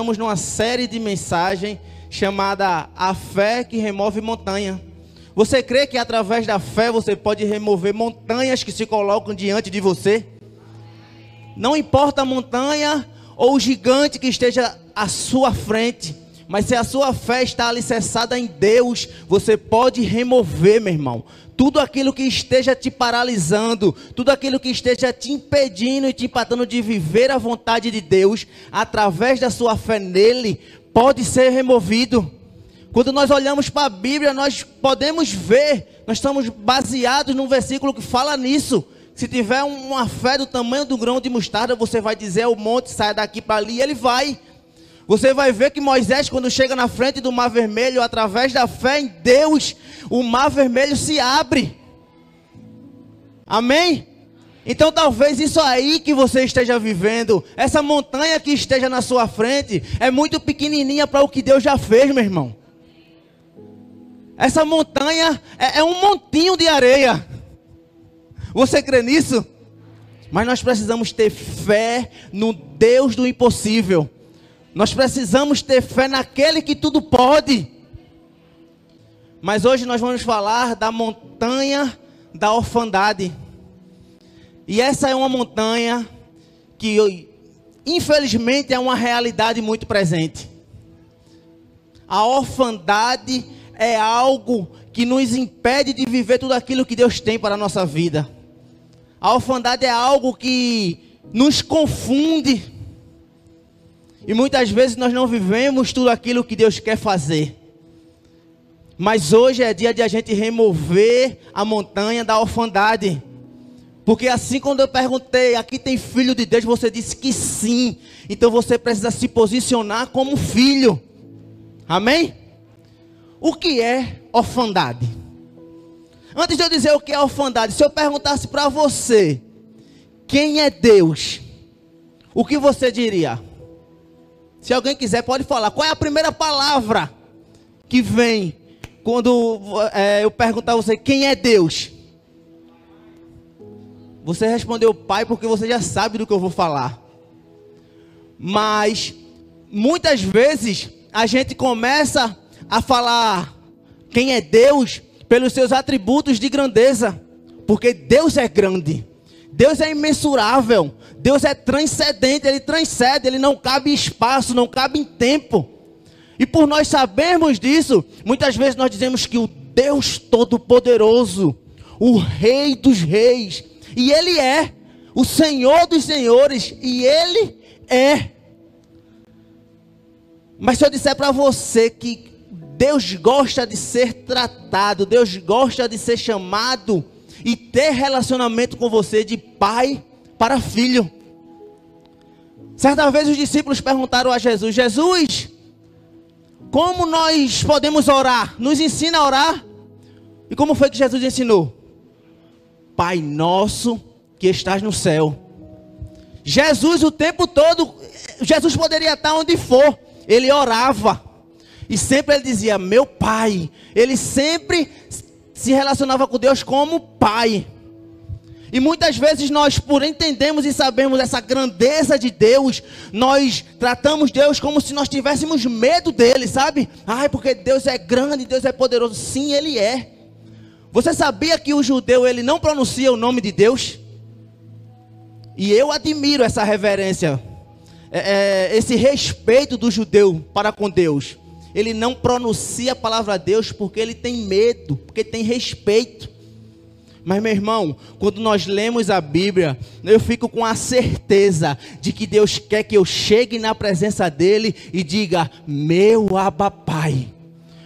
estamos numa série de mensagens chamada A Fé que Remove Montanha. Você crê que através da fé você pode remover montanhas que se colocam diante de você? Não importa a montanha ou o gigante que esteja à sua frente, mas se a sua fé está alicerçada em Deus, você pode remover, meu irmão, tudo aquilo que esteja te paralisando, tudo aquilo que esteja te impedindo e te empatando de viver a vontade de Deus, através da sua fé nele, pode ser removido. Quando nós olhamos para a Bíblia, nós podemos ver, nós estamos baseados num versículo que fala nisso. Se tiver uma fé do tamanho do grão de mostarda, você vai dizer ao monte, sai daqui para ali, e ele vai. Você vai ver que Moisés, quando chega na frente do mar vermelho, através da fé em Deus, o mar vermelho se abre. Amém? Então talvez isso aí que você esteja vivendo, essa montanha que esteja na sua frente, é muito pequenininha para o que Deus já fez, meu irmão. Essa montanha é, é um montinho de areia. Você crê nisso? Mas nós precisamos ter fé no Deus do impossível. Nós precisamos ter fé naquele que tudo pode. Mas hoje nós vamos falar da montanha da orfandade. E essa é uma montanha que, infelizmente, é uma realidade muito presente. A orfandade é algo que nos impede de viver tudo aquilo que Deus tem para a nossa vida. A orfandade é algo que nos confunde e muitas vezes nós não vivemos tudo aquilo que Deus quer fazer. Mas hoje é dia de a gente remover a montanha da orfandade. Porque assim quando eu perguntei, aqui tem filho de Deus, você disse que sim. Então você precisa se posicionar como filho. Amém? O que é orfandade? Antes de eu dizer o que é orfandade, se eu perguntasse para você, quem é Deus? O que você diria? Se alguém quiser, pode falar. Qual é a primeira palavra que vem quando é, eu perguntar a você quem é Deus? Você respondeu Pai porque você já sabe do que eu vou falar. Mas muitas vezes a gente começa a falar quem é Deus pelos seus atributos de grandeza, porque Deus é grande. Deus é imensurável. Deus é transcendente, ele transcende, ele não cabe em espaço, não cabe em tempo. E por nós sabermos disso, muitas vezes nós dizemos que o Deus Todo-Poderoso, o Rei dos Reis, e Ele é o Senhor dos Senhores, e Ele é. Mas se eu disser para você que Deus gosta de ser tratado, Deus gosta de ser chamado e ter relacionamento com você de pai para filho. Certa vez os discípulos perguntaram a Jesus: Jesus, como nós podemos orar? Nos ensina a orar? E como foi que Jesus ensinou? Pai nosso que estás no céu. Jesus o tempo todo, Jesus poderia estar onde for, ele orava. E sempre ele dizia: Meu pai. Ele sempre se relacionava com Deus como pai. E muitas vezes nós, por entendemos e sabemos essa grandeza de Deus, nós tratamos Deus como se nós tivéssemos medo dele, sabe? Ai, porque Deus é grande, Deus é poderoso. Sim, ele é. Você sabia que o judeu ele não pronuncia o nome de Deus? E eu admiro essa reverência, é, é, esse respeito do judeu para com Deus. Ele não pronuncia a palavra Deus porque ele tem medo, porque tem respeito. Mas, meu irmão, quando nós lemos a Bíblia, eu fico com a certeza de que Deus quer que eu chegue na presença dEle e diga: Meu Abba Pai,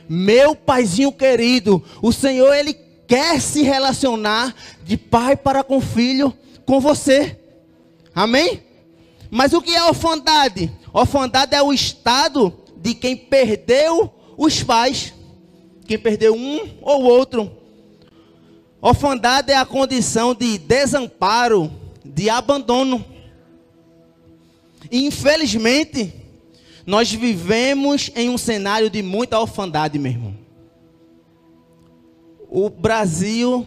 meu Paizinho querido, o Senhor, Ele quer se relacionar de pai para com filho com você. Amém? Mas o que é orfandade? Orfandade é o estado de quem perdeu os pais, quem perdeu um ou outro Orfandade é a condição de desamparo, de abandono. E infelizmente, nós vivemos em um cenário de muita orfandade, meu irmão. O Brasil,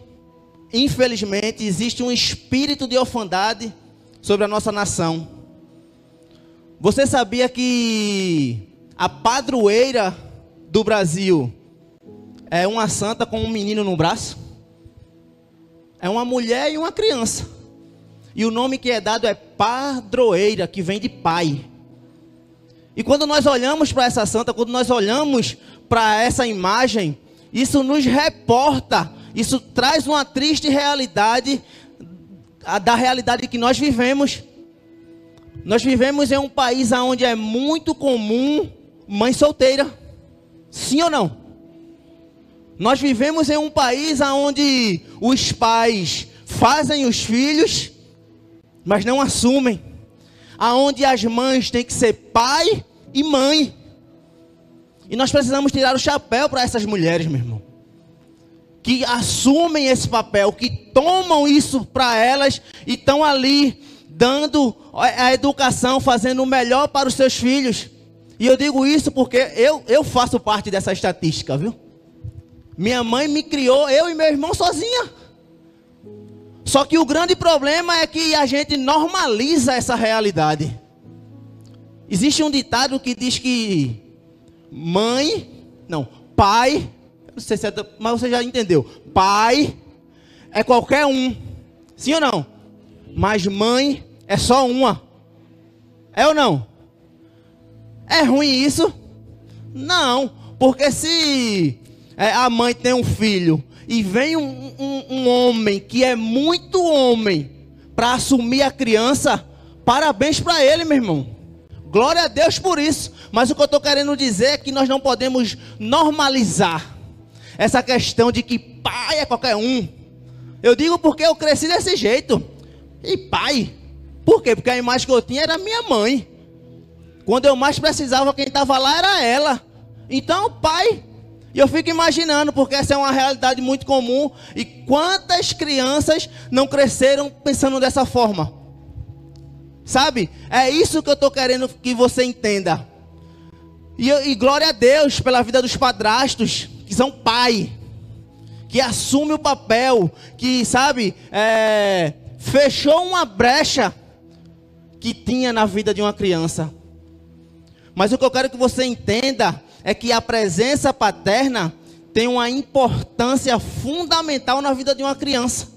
infelizmente, existe um espírito de orfandade sobre a nossa nação. Você sabia que a padroeira do Brasil é uma santa com um menino no braço? É uma mulher e uma criança. E o nome que é dado é padroeira, que vem de pai. E quando nós olhamos para essa santa, quando nós olhamos para essa imagem, isso nos reporta, isso traz uma triste realidade da realidade que nós vivemos. Nós vivemos em um país onde é muito comum mãe solteira. Sim ou não? Nós vivemos em um país onde os pais fazem os filhos, mas não assumem. Aonde as mães têm que ser pai e mãe. E nós precisamos tirar o chapéu para essas mulheres, meu irmão. Que assumem esse papel, que tomam isso para elas e estão ali dando a educação, fazendo o melhor para os seus filhos. E eu digo isso porque eu, eu faço parte dessa estatística, viu? Minha mãe me criou, eu e meu irmão sozinha. Só que o grande problema é que a gente normaliza essa realidade. Existe um ditado que diz que mãe, não, pai, não sei se é, mas você já entendeu. Pai é qualquer um. Sim ou não? Mas mãe é só uma. É ou não? É ruim isso? Não, porque se é, a mãe tem um filho e vem um, um, um homem que é muito homem para assumir a criança, parabéns para ele, meu irmão. Glória a Deus por isso. Mas o que eu estou querendo dizer é que nós não podemos normalizar essa questão de que pai é qualquer um. Eu digo porque eu cresci desse jeito. E pai? Por quê? Porque a imagem que eu tinha era minha mãe. Quando eu mais precisava, quem estava lá era ela. Então, pai e eu fico imaginando, porque essa é uma realidade muito comum. E quantas crianças não cresceram pensando dessa forma? Sabe? É isso que eu estou querendo que você entenda. E, e, glória a Deus pela vida dos padrastos, que são pai, que assume o papel, que, sabe, é, fechou uma brecha que tinha na vida de uma criança. Mas o que eu quero que você entenda é que a presença paterna tem uma importância fundamental na vida de uma criança.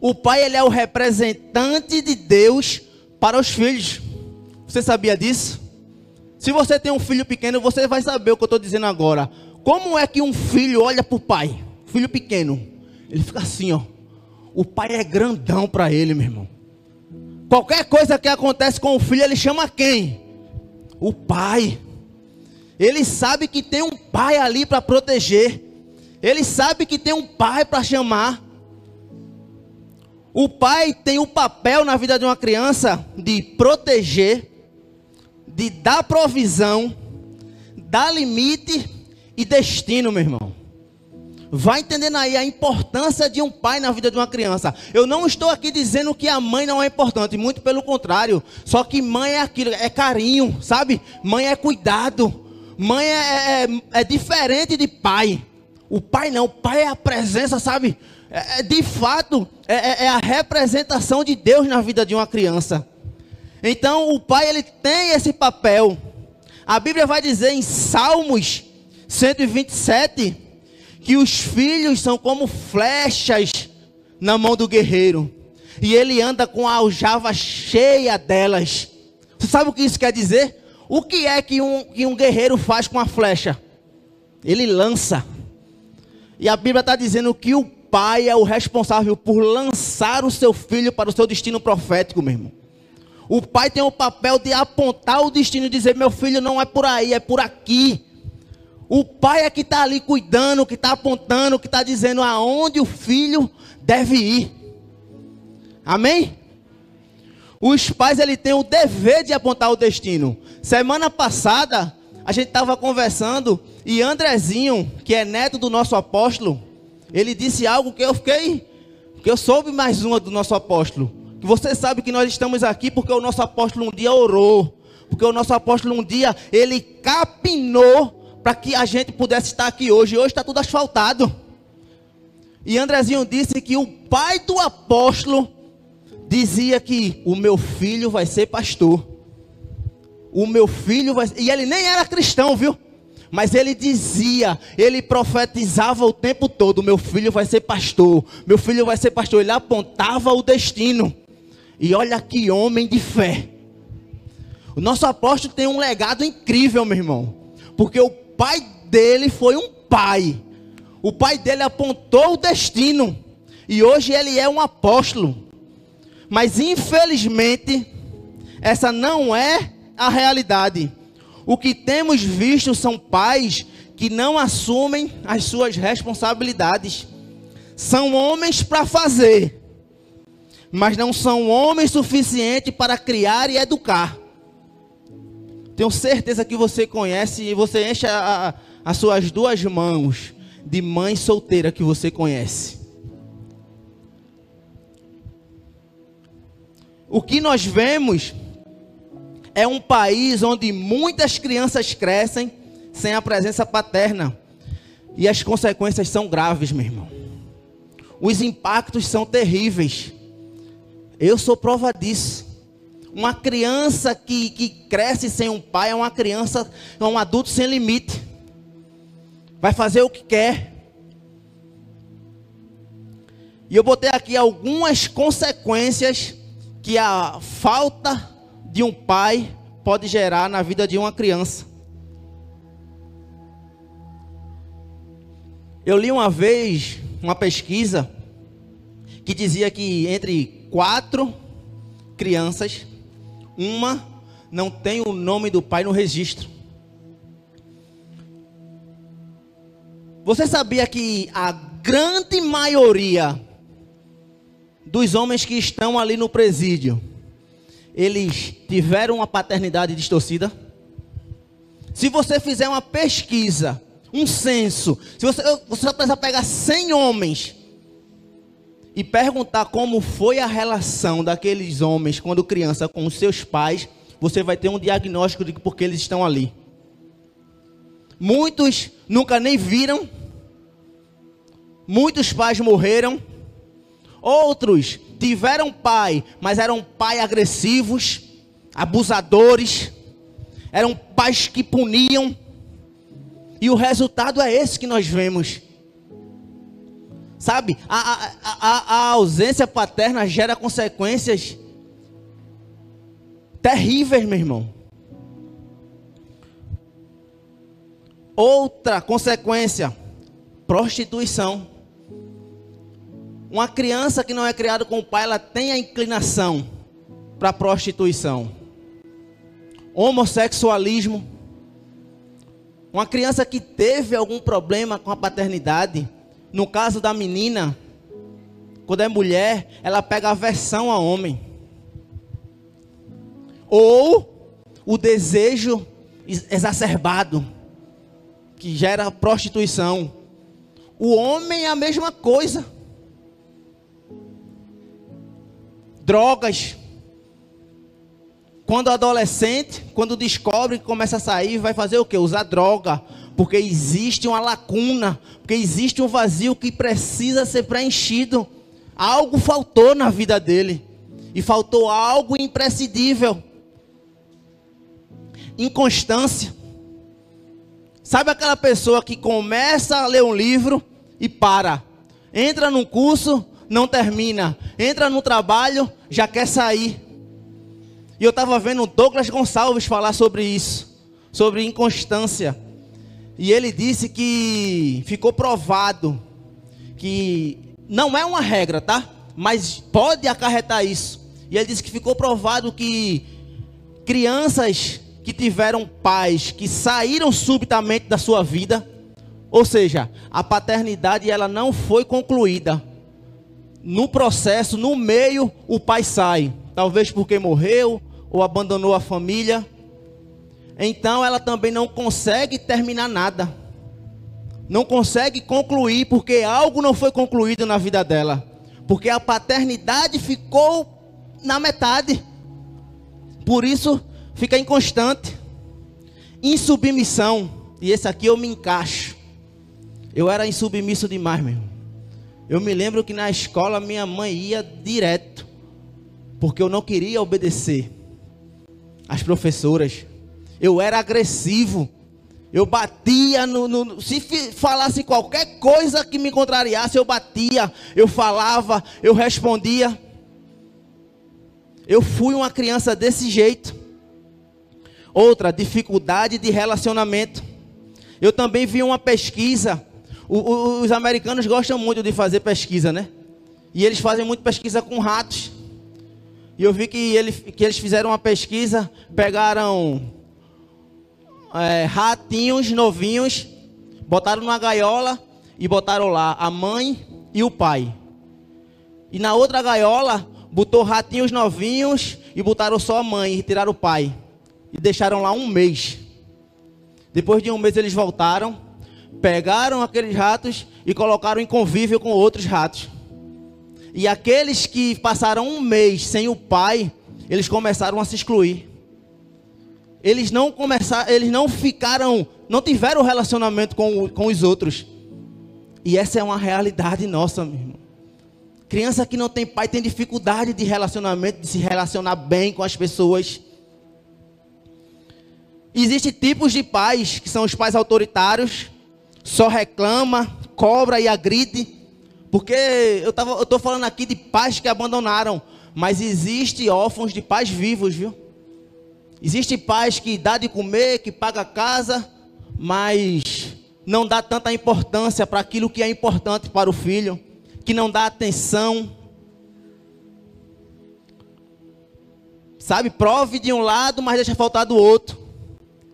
O pai ele é o representante de Deus para os filhos. Você sabia disso? Se você tem um filho pequeno, você vai saber o que eu estou dizendo agora. Como é que um filho olha para o pai? Filho pequeno. Ele fica assim, ó. O pai é grandão para ele, meu irmão. Qualquer coisa que acontece com o filho, ele chama quem? O pai. Ele sabe que tem um pai ali para proteger. Ele sabe que tem um pai para chamar. O pai tem o papel na vida de uma criança de proteger, de dar provisão, dar limite e destino, meu irmão. Vai entendendo aí a importância de um pai na vida de uma criança. Eu não estou aqui dizendo que a mãe não é importante, muito pelo contrário. Só que mãe é aquilo, é carinho, sabe? Mãe é cuidado. Mãe é, é, é diferente de pai. O pai não, o pai é a presença, sabe? É, é de fato, é, é, é, a representação de Deus na vida de uma criança. Então, o pai ele tem esse papel. A Bíblia vai dizer em Salmos 127 que os filhos são como flechas na mão do guerreiro. E ele anda com a aljava cheia delas. Você sabe o que isso quer dizer? O que é que um, que um guerreiro faz com a flecha? Ele lança. E a Bíblia está dizendo que o pai é o responsável por lançar o seu filho para o seu destino profético, meu irmão. O pai tem o papel de apontar o destino e dizer: meu filho não é por aí, é por aqui. O pai é que está ali cuidando, que está apontando, que está dizendo aonde o filho deve ir. Amém? Os pais ele têm o dever de apontar o destino. Semana passada a gente estava conversando e Andrezinho, que é neto do nosso apóstolo, ele disse algo que eu fiquei, que eu soube mais uma do nosso apóstolo. Que você sabe que nós estamos aqui porque o nosso apóstolo um dia orou, porque o nosso apóstolo um dia ele capinou para que a gente pudesse estar aqui hoje. Hoje está tudo asfaltado. E Andrezinho disse que o pai do apóstolo dizia que o meu filho vai ser pastor. O meu filho vai. E ele nem era cristão, viu? Mas ele dizia, ele profetizava o tempo todo: meu filho vai ser pastor, meu filho vai ser pastor. Ele apontava o destino. E olha que homem de fé. O nosso apóstolo tem um legado incrível, meu irmão. Porque o pai dele foi um pai. O pai dele apontou o destino. E hoje ele é um apóstolo. Mas infelizmente, essa não é a realidade. O que temos visto são pais que não assumem as suas responsabilidades. São homens para fazer, mas não são homens suficientes para criar e educar. Tenho certeza que você conhece e você enche a, a, as suas duas mãos de mãe solteira que você conhece. O que nós vemos é um país onde muitas crianças crescem sem a presença paterna. E as consequências são graves, meu irmão. Os impactos são terríveis. Eu sou prova disso. Uma criança que, que cresce sem um pai é uma criança, é um adulto sem limite. Vai fazer o que quer. E eu botei aqui algumas consequências que a falta de um pai pode gerar na vida de uma criança. Eu li uma vez uma pesquisa que dizia que entre quatro crianças, uma não tem o nome do pai no registro. Você sabia que a grande maioria dos homens que estão ali no presídio eles tiveram uma paternidade distorcida? Se você fizer uma pesquisa, um censo, se você, você precisa pegar 100 homens e perguntar como foi a relação daqueles homens quando criança com os seus pais, você vai ter um diagnóstico de por que eles estão ali. Muitos nunca nem viram, muitos pais morreram, outros tiveram pai, mas eram pais agressivos, abusadores, eram pais que puniam, e o resultado é esse que nós vemos. Sabe, a, a, a, ausência paterna gera consequências terríveis, meu irmão. Outra consequência: prostituição. Uma criança que não é criada com o pai, ela tem a inclinação para prostituição. Homossexualismo. Uma criança que teve algum problema com a paternidade, no caso da menina, quando é mulher, ela pega aversão a homem. Ou o desejo exacerbado, que gera prostituição. O homem é a mesma coisa. drogas. Quando adolescente, quando descobre que começa a sair, vai fazer o que? Usar droga. Porque existe uma lacuna, porque existe um vazio que precisa ser preenchido. Algo faltou na vida dele. E faltou algo imprescindível. Inconstância. Sabe aquela pessoa que começa a ler um livro e para? Entra num curso, não termina. Entra no trabalho, já quer sair. E eu estava vendo Douglas Gonçalves falar sobre isso, sobre inconstância. E ele disse que ficou provado que não é uma regra, tá? Mas pode acarretar isso. E ele disse que ficou provado que crianças que tiveram pais que saíram subitamente da sua vida, ou seja, a paternidade ela não foi concluída no processo, no meio, o pai sai. Talvez porque morreu ou abandonou a família. Então ela também não consegue terminar nada. Não consegue concluir porque algo não foi concluído na vida dela. Porque a paternidade ficou na metade. Por isso fica inconstante. Insubmissão. E esse aqui eu me encaixo. Eu era insubmisso demais, meu. Eu me lembro que na escola minha mãe ia direto. porque eu não queria obedecer às professoras. Eu era agressivo. Eu batia no, no, se falasse qualquer coisa que me contrariasse, eu batia, eu falava, eu respondia. Eu fui uma criança desse jeito. Outra, dificuldade de relacionamento. Eu também vi uma pesquisa. O, o, os americanos gostam muito de fazer pesquisa, né? E eles fazem muito pesquisa com ratos. E eu vi que, ele, que eles fizeram uma pesquisa, pegaram é, ratinhos novinhos, botaram numa gaiola e botaram lá a mãe e o pai. E na outra gaiola, botou ratinhos novinhos e botaram só a mãe e tiraram o pai. E deixaram lá um mês. Depois de um mês eles voltaram, pegaram aqueles ratos e colocaram em convívio com outros ratos. E aqueles que passaram um mês sem o pai, eles começaram a se excluir eles não começaram, eles não ficaram, não tiveram relacionamento com, com os outros. E essa é uma realidade nossa, meu irmão. Criança que não tem pai tem dificuldade de relacionamento, de se relacionar bem com as pessoas. Existem tipos de pais, que são os pais autoritários, só reclama, cobra e agride. Porque eu estou falando aqui de pais que abandonaram, mas existe órfãos de pais vivos, viu? Existe pais que dá de comer, que paga a casa, mas não dá tanta importância para aquilo que é importante para o filho, que não dá atenção. Sabe, prove de um lado, mas deixa faltar do outro.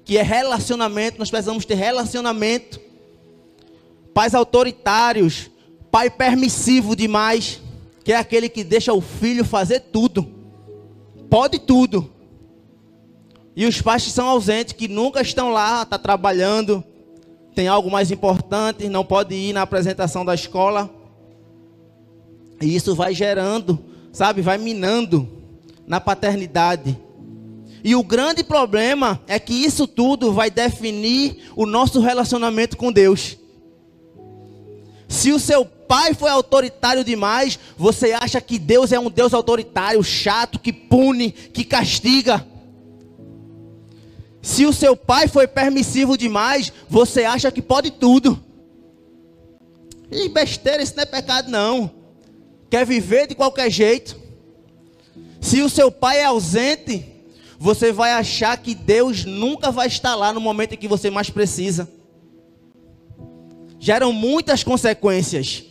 Que é relacionamento, nós precisamos ter relacionamento. Pais autoritários, pai permissivo demais, que é aquele que deixa o filho fazer tudo. Pode tudo e os pais que são ausentes, que nunca estão lá, está trabalhando, tem algo mais importante, não pode ir na apresentação da escola. E isso vai gerando, sabe, vai minando na paternidade. E o grande problema é que isso tudo vai definir o nosso relacionamento com Deus. Se o seu pai foi autoritário demais, você acha que Deus é um Deus autoritário, chato, que pune, que castiga. Se o seu pai foi permissivo demais, você acha que pode tudo. E besteira, isso não é pecado, não. Quer viver de qualquer jeito. Se o seu pai é ausente, você vai achar que Deus nunca vai estar lá no momento em que você mais precisa. Geram muitas consequências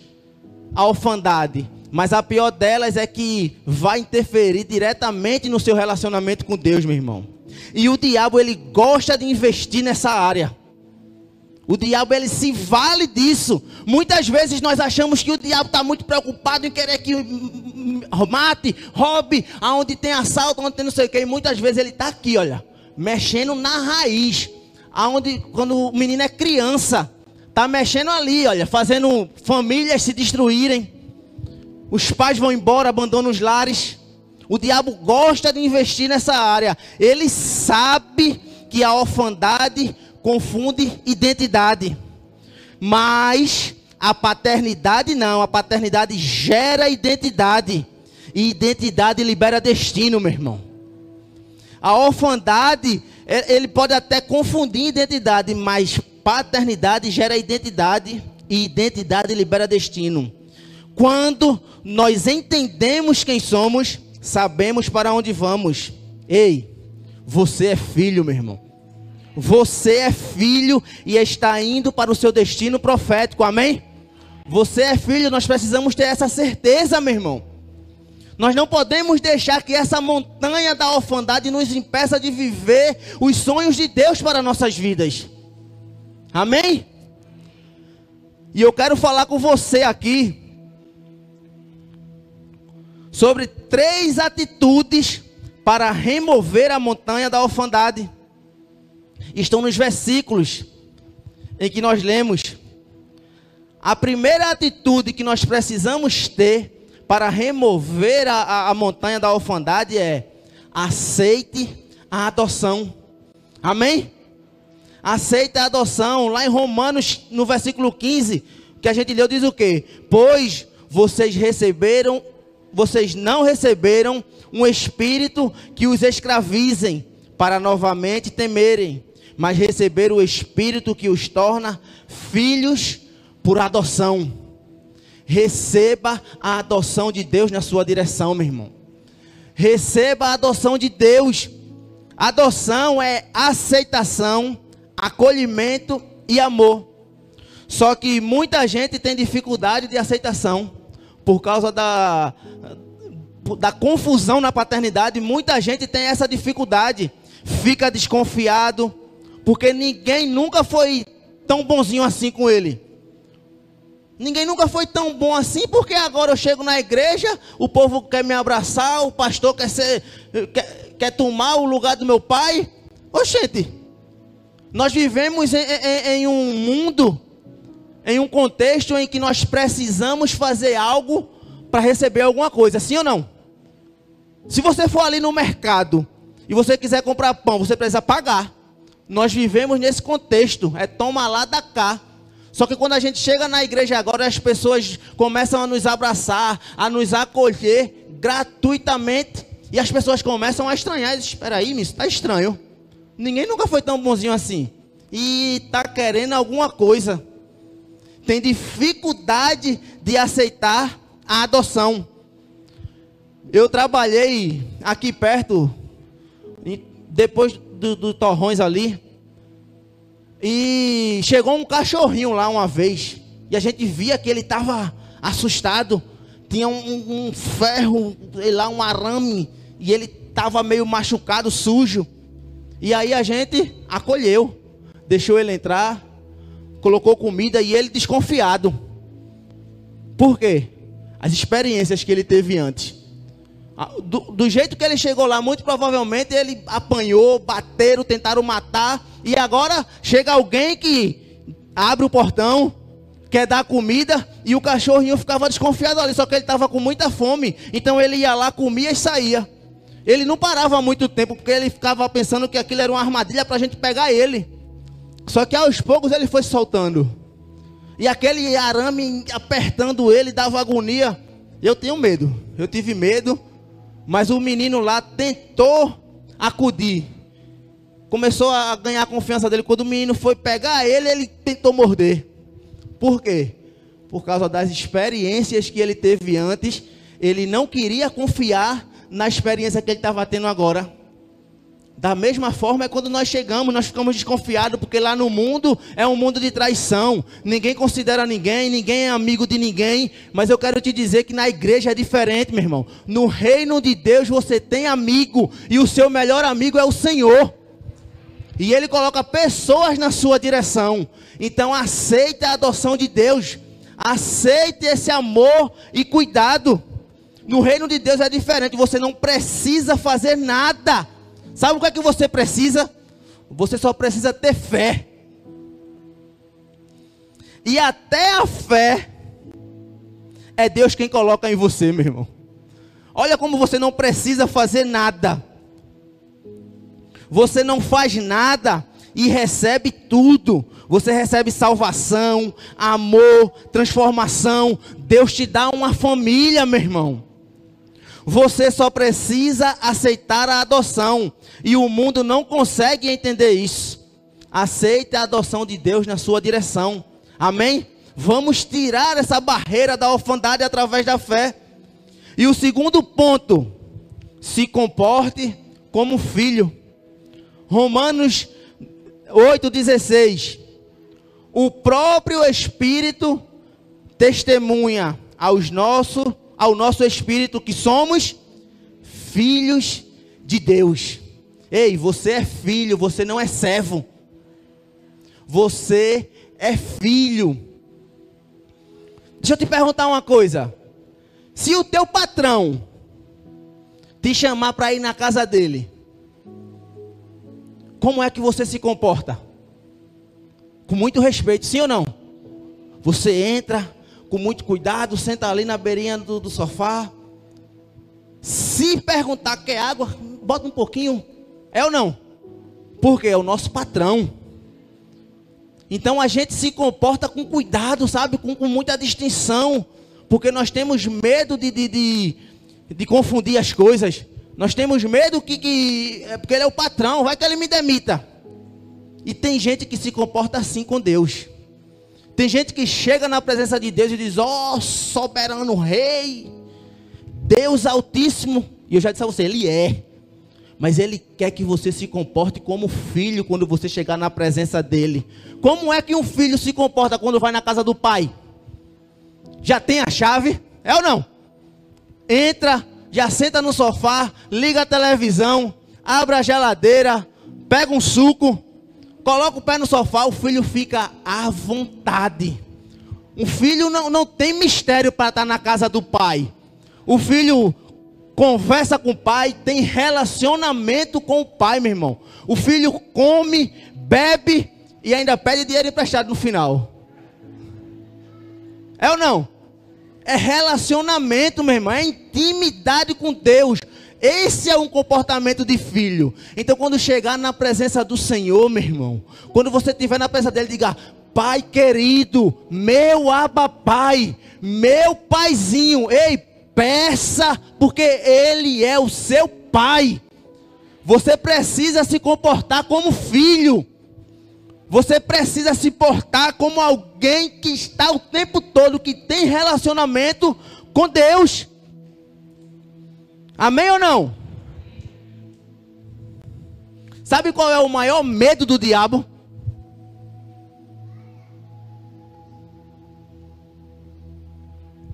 a orfandade, mas a pior delas é que vai interferir diretamente no seu relacionamento com Deus, meu irmão. E o diabo ele gosta de investir nessa área. O diabo ele se vale disso. Muitas vezes nós achamos que o diabo está muito preocupado em querer que mate, roube, aonde tem assalto, onde tem não sei o que. E muitas vezes ele está aqui, olha, mexendo na raiz. Aonde quando o menino é criança, está mexendo ali, olha, fazendo famílias se destruírem. Os pais vão embora, abandonam os lares. O diabo gosta de investir nessa área. Ele sabe que a orfandade confunde identidade. Mas a paternidade não. A paternidade gera identidade. E identidade libera destino, meu irmão. A orfandade, ele pode até confundir identidade, mas paternidade gera identidade. E identidade libera destino. Quando nós entendemos quem somos, sabemos para onde vamos. Ei, você é filho, meu irmão. Você é filho e está indo para o seu destino profético, amém? Você é filho, nós precisamos ter essa certeza, meu irmão. Nós não podemos deixar que essa montanha da orfandade nos impeça de viver os sonhos de Deus para nossas vidas. Amém? E eu quero falar com você aqui sobre três atitudes para remover a montanha da orfandade. Estão nos versículos em que nós lemos. A primeira atitude que nós precisamos ter para remover a, a, a montanha da orfandade é aceite a adoção. Amém? Aceite a adoção. Lá em Romanos, no versículo 15, que a gente leu, diz o quê? Pois vocês receberam vocês não receberam um espírito que os escravizem para novamente temerem, mas receberam o espírito que os torna filhos por adoção. Receba a adoção de Deus na sua direção, meu irmão. Receba a adoção de Deus. Adoção é aceitação, acolhimento e amor. Só que muita gente tem dificuldade de aceitação por causa da, da confusão na paternidade. Muita gente tem essa dificuldade, fica desconfiado, porque ninguém nunca foi tão bonzinho assim com ele. Ninguém nunca foi tão bom assim, porque agora eu chego na igreja, o povo quer me abraçar, o pastor quer ser, quer, quer tomar o lugar do meu pai. Oxente, nós vivemos em, em, em um mundo em um contexto em que nós precisamos fazer algo para receber alguma coisa, sim ou não? Se você for ali no mercado e você quiser comprar pão, você precisa pagar. Nós vivemos nesse contexto, é toma lá da cá. Só que quando a gente chega na igreja agora, as pessoas começam a nos abraçar, a nos acolher gratuitamente. E as pessoas começam a estranhar. Espera aí, isso está estranho. Ninguém nunca foi tão bonzinho assim. E está querendo alguma coisa tem dificuldade de aceitar a adoção. Eu trabalhei aqui perto, depois do, do Torrões ali, e chegou um cachorrinho lá uma vez, e a gente via que ele estava assustado, tinha um, um ferro, lá um arame, e ele estava meio machucado, sujo. E aí a gente acolheu, deixou ele entrar, colocou comida e ele desconfiado. Por quê? As experiências que ele teve antes. Do, do, jeito que ele chegou lá, muito provavelmente ele apanhou, bateram, tentaram matar. E agora chega alguém que abre o portão, quer dar comida e o cachorrinho ficava desconfiado ali, só que ele estava com muita fome. Então ele ia lá, comia e saía. Ele não parava muito tempo, porque ele ficava pensando que aquilo era uma armadilha para a gente pegar ele. Só que aos poucos ele foi soltando. E aquele arame apertando ele dava agonia. Eu tenho medo. Eu tive medo. Mas o menino lá tentou acudir. Começou a ganhar a confiança dele. Quando o menino foi pegar ele, ele tentou morder. Por quê? Por causa das experiências que ele teve antes. Ele não queria confiar na experiência que ele estava tendo agora. Da mesma forma é quando nós chegamos, nós ficamos desconfiados, porque lá no mundo é um mundo de traição. Ninguém considera ninguém, ninguém é amigo de ninguém. Mas eu quero te dizer que na igreja é diferente, meu irmão. No reino de Deus você tem amigo, e o seu melhor amigo é o Senhor. E Ele coloca pessoas na sua direção. Então aceite a adoção de Deus. Aceite esse amor e cuidado. No reino de Deus é diferente. Você não precisa fazer nada Sabe o que é que você precisa? Você só precisa ter fé. E até a fé é Deus quem coloca em você, meu irmão. Olha como você não precisa fazer nada. Você não faz nada e recebe tudo. Você recebe salvação, amor, transformação. Deus te dá uma família, meu irmão. Você só precisa aceitar a adoção. E o mundo não consegue entender isso. Aceite a adoção de Deus na sua direção. Amém? Vamos tirar essa barreira da orfandade através da fé. E o segundo ponto, se comporte como filho. Romanos 8,16. O próprio Espírito testemunha aos nossos ao nosso espírito que somos filhos de Deus. Ei, você é filho, você não é servo. Você é filho. Deixa eu te perguntar uma coisa. Se o teu patrão te chamar para ir na casa dele, como é que você se comporta? Com muito respeito, sim ou não? Você entra, com muito cuidado, senta ali na beirinha do, do sofá. Se perguntar quer água, bota um pouquinho. É ou não? Porque é o nosso patrão. Então a gente se comporta com cuidado, sabe? Com, com muita distinção. Porque nós temos medo de, de, de, de confundir as coisas. Nós temos medo que, que é porque ele é o patrão, vai que ele me demita. E tem gente que se comporta assim com Deus. Tem gente que chega na presença de Deus e diz: Ó, oh, soberano rei, Deus Altíssimo. E eu já disse a você: Ele é. Mas Ele quer que você se comporte como filho quando você chegar na presença dEle. Como é que um filho se comporta quando vai na casa do pai? Já tem a chave? É ou não? Entra, já senta no sofá, liga a televisão, abre a geladeira, pega um suco, coloca o pé no sofá, o filho fica à vontade. Um filho não, não tem mistério para estar na casa do pai. O filho conversa com o pai, tem relacionamento com o pai, meu irmão. O filho come, bebe e ainda pede dinheiro emprestado no final. É ou não? É relacionamento, meu irmão, é intimidade com Deus. Esse é um comportamento de filho. Então, quando chegar na presença do Senhor, meu irmão, quando você estiver na presença dele, diga: Pai querido, meu aba pai, meu paizinho, ei, Peça, porque Ele é o seu pai. Você precisa se comportar como filho. Você precisa se portar como alguém que está o tempo todo, que tem relacionamento com Deus. Amém ou não? Sabe qual é o maior medo do diabo?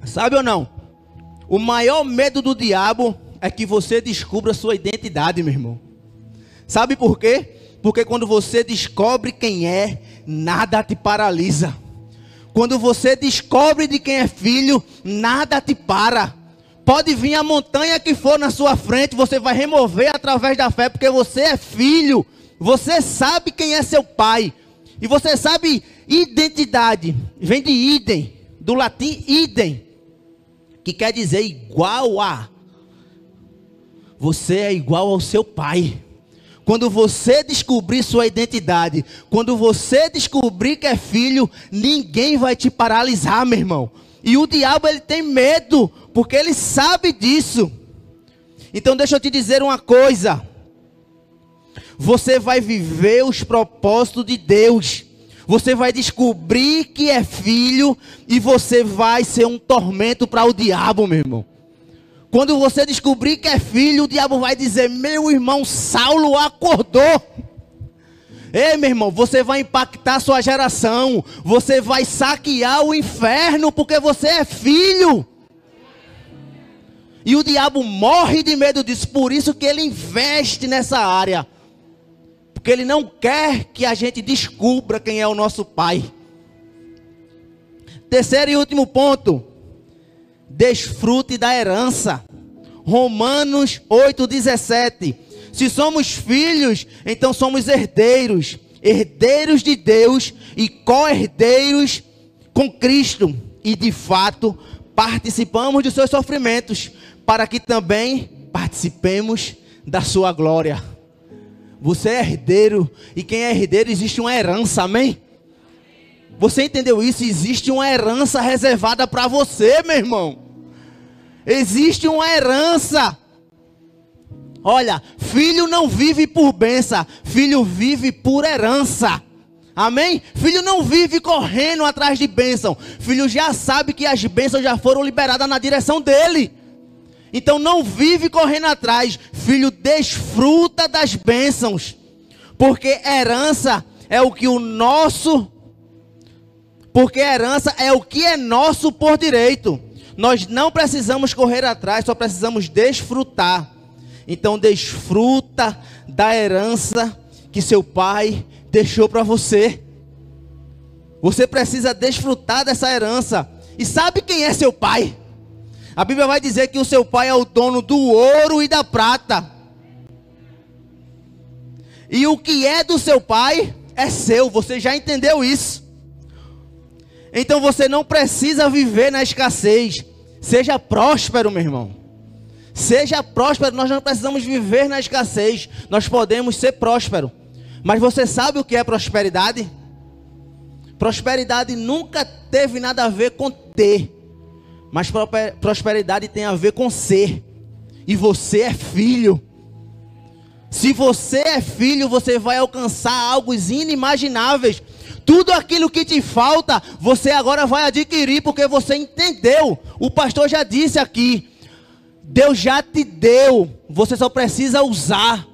Sabe ou não? O maior medo do diabo é que você descubra sua identidade, meu irmão. Sabe por quê? Porque quando você descobre quem é, nada te paralisa. Quando você descobre de quem é filho, nada te para. Pode vir a montanha que for na sua frente, você vai remover através da fé, porque você é filho. Você sabe quem é seu pai. E você sabe identidade. Vem de idem, do latim idem que quer dizer igual a. Você é igual ao seu pai. Quando você descobrir sua identidade, quando você descobrir que é filho, ninguém vai te paralisar, meu irmão. E o diabo ele tem medo, porque ele sabe disso. Então deixa eu te dizer uma coisa. Você vai viver os propósitos de Deus. Você vai descobrir que é filho e você vai ser um tormento para o diabo, meu irmão. Quando você descobrir que é filho, o diabo vai dizer: Meu irmão Saulo acordou. Ei, meu irmão, você vai impactar sua geração. Você vai saquear o inferno porque você é filho. E o diabo morre de medo disso, por isso que ele investe nessa área. Porque Ele não quer que a gente descubra quem é o nosso Pai. Terceiro e último ponto. Desfrute da herança. Romanos 8,17. Se somos filhos, então somos herdeiros. Herdeiros de Deus e co-herdeiros com Cristo. E de fato, participamos de seus sofrimentos, para que também participemos da sua glória. Você é herdeiro. E quem é herdeiro existe uma herança, amém? Você entendeu isso? Existe uma herança reservada para você, meu irmão. Existe uma herança. Olha, filho não vive por benção, filho vive por herança. Amém? Filho não vive correndo atrás de bênção. Filho já sabe que as bênçãos já foram liberadas na direção dele. Então não vive correndo atrás, filho, desfruta das bênçãos, porque herança é o que o nosso, porque herança é o que é nosso por direito. Nós não precisamos correr atrás, só precisamos desfrutar. Então desfruta da herança que seu pai deixou para você. Você precisa desfrutar dessa herança. E sabe quem é seu pai? A Bíblia vai dizer que o seu pai é o dono do ouro e da prata. E o que é do seu pai é seu, você já entendeu isso. Então você não precisa viver na escassez. Seja próspero, meu irmão. Seja próspero, nós não precisamos viver na escassez. Nós podemos ser próspero. Mas você sabe o que é prosperidade? Prosperidade nunca teve nada a ver com ter. Mas prosperidade tem a ver com ser. E você é filho. Se você é filho, você vai alcançar algo inimagináveis. Tudo aquilo que te falta, você agora vai adquirir, porque você entendeu. O pastor já disse aqui: Deus já te deu, você só precisa usar.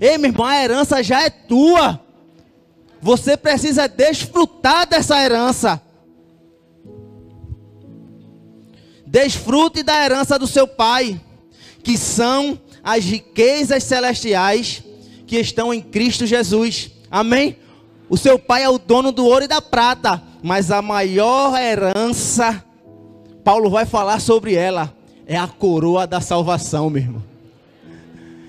Ei, meu irmão, a herança já é tua. Você precisa desfrutar dessa herança. Desfrute da herança do seu pai, que são as riquezas celestiais que estão em Cristo Jesus. Amém? O seu pai é o dono do ouro e da prata, mas a maior herança, Paulo vai falar sobre ela, é a coroa da salvação, meu irmão.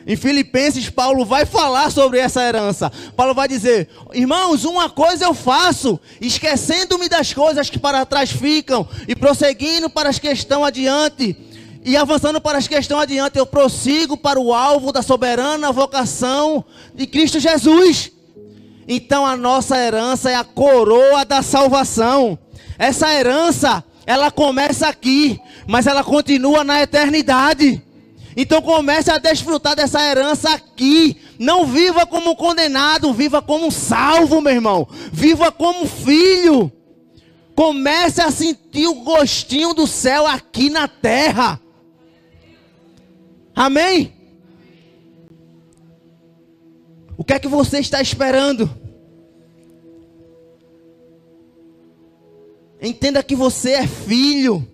Em Filipenses, Paulo vai falar sobre essa herança. Paulo vai dizer: Irmãos, uma coisa eu faço, esquecendo-me das coisas que para trás ficam e prosseguindo para as que estão adiante e avançando para as que estão adiante, eu prossigo para o alvo da soberana vocação de Cristo Jesus. Então a nossa herança é a coroa da salvação. Essa herança, ela começa aqui, mas ela continua na eternidade. Então comece a desfrutar dessa herança aqui. Não viva como condenado, viva como salvo, meu irmão. Viva como filho. Comece a sentir o gostinho do céu aqui na terra. Amém? O que é que você está esperando? Entenda que você é filho.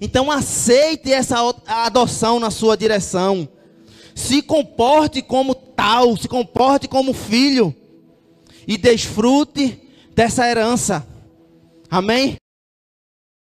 Então aceite essa adoção na sua direção. Se comporte como tal, se comporte como filho e desfrute dessa herança. Amém?